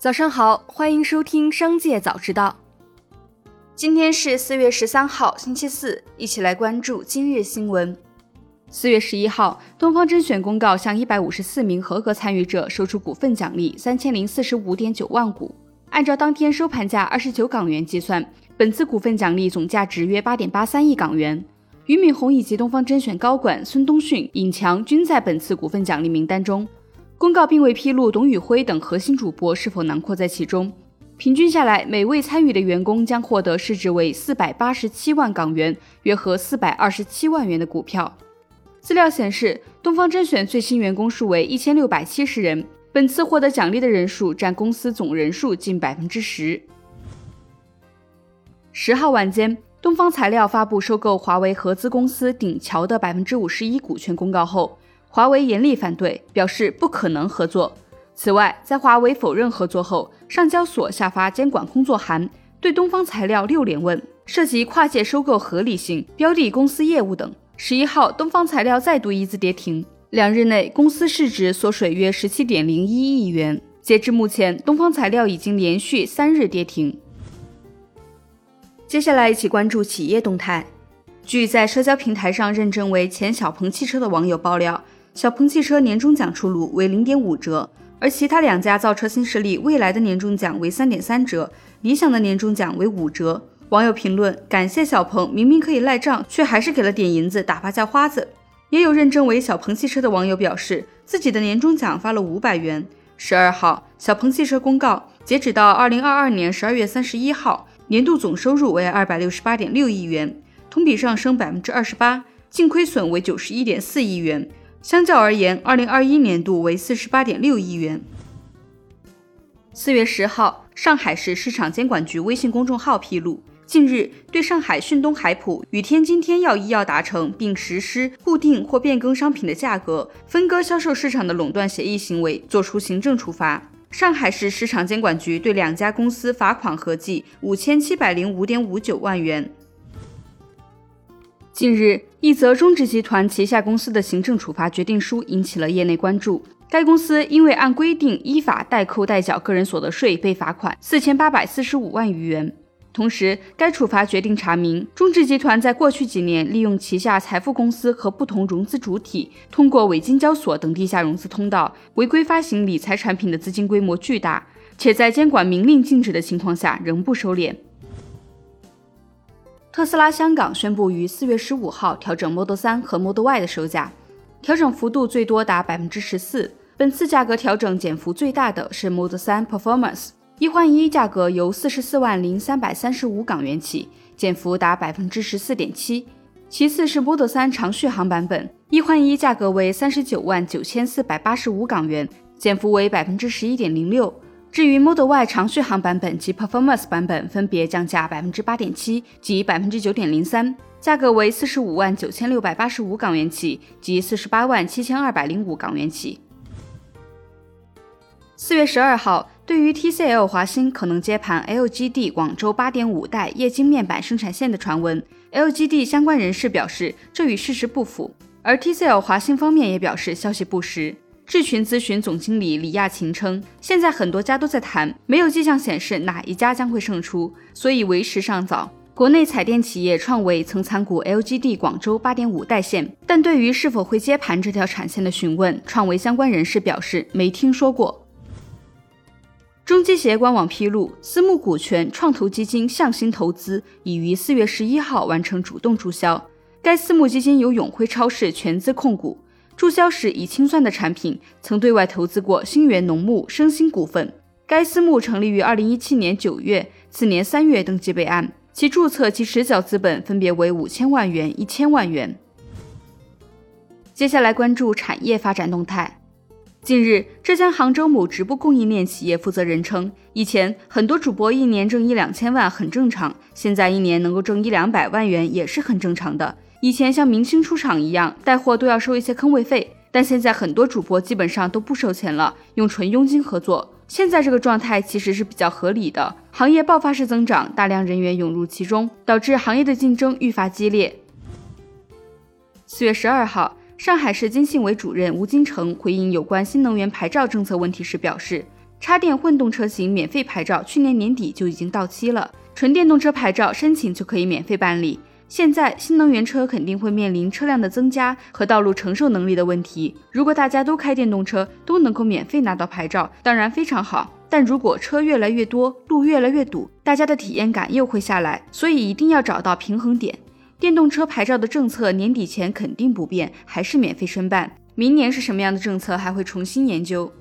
早上好，欢迎收听《商界早知道》。今天是四月十三号，星期四，一起来关注今日新闻。四月十一号，东方甄选公告向一百五十四名合格参与者售出股份奖励三千零四十五点九万股，按照当天收盘价二十九港元计算，本次股份奖励总价值约八点八三亿港元。俞敏洪以及东方甄选高管孙东迅、尹强均在本次股份奖励名单中。公告并未披露董宇辉等核心主播是否囊括在其中。平均下来，每位参与的员工将获得市值为四百八十七万港元，约合四百二十七万元的股票。资料显示，东方甄选最新员工数为一千六百七十人，本次获得奖励的人数占公司总人数近百分之十。十号晚间，东方材料发布收购华为合资公司鼎桥的百分之五十一股权公告后。华为严厉反对，表示不可能合作。此外，在华为否认合作后，上交所下发监管工作函，对东方材料六连问，涉及跨界收购合理性、标的公司业务等。十一号，东方材料再度一字跌停，两日内公司市值缩水约十七点零一亿元。截至目前，东方材料已经连续三日跌停。接下来一起关注企业动态。据在社交平台上认证为前小鹏汽车的网友爆料。小鹏汽车年终奖出炉为零点五折，而其他两家造车新势力未来的年终奖为三点三折，理想的年终奖为五折。网友评论：感谢小鹏，明明可以赖账，却还是给了点银子打发叫花子。也有认证为小鹏汽车的网友表示，自己的年终奖发了五百元。十二号，小鹏汽车公告，截止到二零二二年十二月三十一号，年度总收入为二百六十八点六亿元，同比上升百分之二十八，净亏损为九十一点四亿元。相较而言，二零二一年度为四十八点六亿元。四月十号，上海市市场监管局微信公众号披露，近日对上海迅东海普与天津天药医药达成并实施固定或变更商品的价格分割销售市场的垄断协议行为作出行政处罚。上海市市场监管局对两家公司罚款合计五千七百零五点五九万元。近日，一则中植集团旗下公司的行政处罚决定书引起了业内关注。该公司因为按规定依法代扣代缴个人所得税，被罚款四千八百四十五万余元。同时，该处罚决定查明，中植集团在过去几年利用旗下财富公司和不同融资主体，通过伪金交所等地下融资通道，违规发行理财产品的资金规模巨大，且在监管明令禁止的情况下仍不收敛。特斯拉香港宣布于四月十五号调整 Model 3和 Model Y 的售价，调整幅度最多达百分之十四。本次价格调整减幅最大的是 Model 3 Performance，一换一价格由四十四万零三百三十五港元起，减幅达百分之十四点七。其次是 Model 3长续航版本，一换一价格为三十九万九千四百八十五港元，减幅为百分之十一点零六。至于 Model Y 长续航版本及 Performance 版本，分别降价百分之八点七及百分之九点零三，价格为四十五万九千六百八十五港元起及四十八万七千二百零五港元起。四月十二号，对于 TCL 华星可能接盘 LGD 广州八点五代液晶面板生产线的传闻，LGD 相关人士表示这与事实不符，而 TCL 华星方面也表示消息不实。智群咨询总经理李亚琴称，现在很多家都在谈，没有迹象显示哪一家将会胜出，所以为时尚早。国内彩电企业创维曾参股 LGD 广州八点五代线，但对于是否会接盘这条产线的询问，创维相关人士表示没听说过。中基协官网披露，私募股权创投基金向心投资已于四月十一号完成主动注销，该私募基金由永辉超市全资控股。注销时已清算的产品，曾对外投资过新源农牧、生鑫股份。该私募成立于二零一七年九月，次年三月登记备案，其注册及实缴资本分别为五千万元、一千万元。接下来关注产业发展动态。近日，浙江杭州某直播供应链企业负责人称，以前很多主播一年挣一两千万很正常，现在一年能够挣一两百万元也是很正常的。以前像明星出场一样带货都要收一些坑位费，但现在很多主播基本上都不收钱了，用纯佣金合作。现在这个状态其实是比较合理的。行业爆发式增长，大量人员涌入其中，导致行业的竞争愈发激烈。四月十二号，上海市经信委主任吴金城回应有关新能源牌照政策问题时表示，插电混动车型免费牌照去年年底就已经到期了，纯电动车牌照申请就可以免费办理。现在新能源车肯定会面临车辆的增加和道路承受能力的问题。如果大家都开电动车，都能够免费拿到牌照，当然非常好。但如果车越来越多，路越来越堵，大家的体验感又会下来。所以一定要找到平衡点。电动车牌照的政策年底前肯定不变，还是免费申办。明年是什么样的政策，还会重新研究。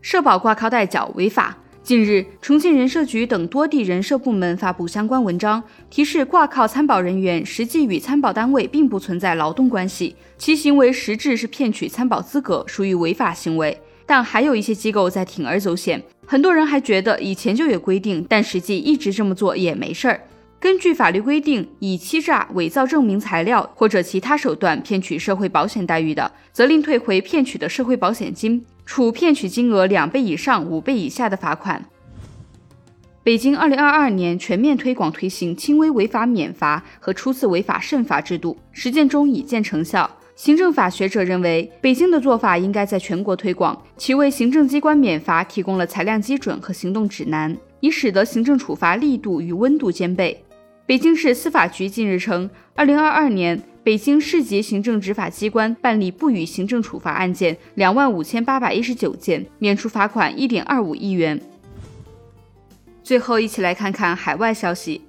社保挂靠代缴违法。近日，重庆人社局等多地人社部门发布相关文章，提示挂靠参保人员实际与参保单位并不存在劳动关系，其行为实质是骗取参保资格，属于违法行为。但还有一些机构在铤而走险，很多人还觉得以前就有规定，但实际一直这么做也没事儿。根据法律规定，以欺诈、伪造证明材料或者其他手段骗取社会保险待遇的，责令退回骗取的社会保险金，处骗取金额两倍以上五倍以下的罚款。北京二零二二年全面推广推行轻微违法免罚和初次违法慎罚制度，实践中已见成效。行政法学者认为，北京的做法应该在全国推广，其为行政机关免罚提供了裁量基准和行动指南，以使得行政处罚力度与温度兼备。北京市司法局近日称，二零二二年北京市级行政执法机关办理不予行政处罚案件两万五千八百一十九件，免除罚款一点二五亿元。最后，一起来看看海外消息。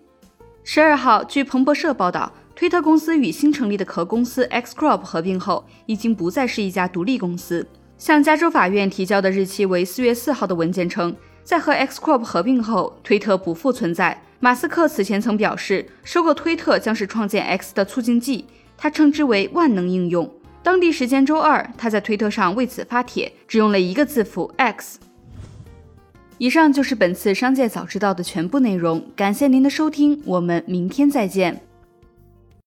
十二号，据彭博社报道，推特公司与新成立的壳公司 Xcorp 合并后，已经不再是一家独立公司。向加州法院提交的日期为四月四号的文件称，在和 Xcorp 合并后，推特不复存在。马斯克此前曾表示，收购推特将是创建 X 的促进剂，他称之为万能应用。当地时间周二，他在推特上为此发帖，只用了一个字符 X。以上就是本次商界早知道的全部内容，感谢您的收听，我们明天再见。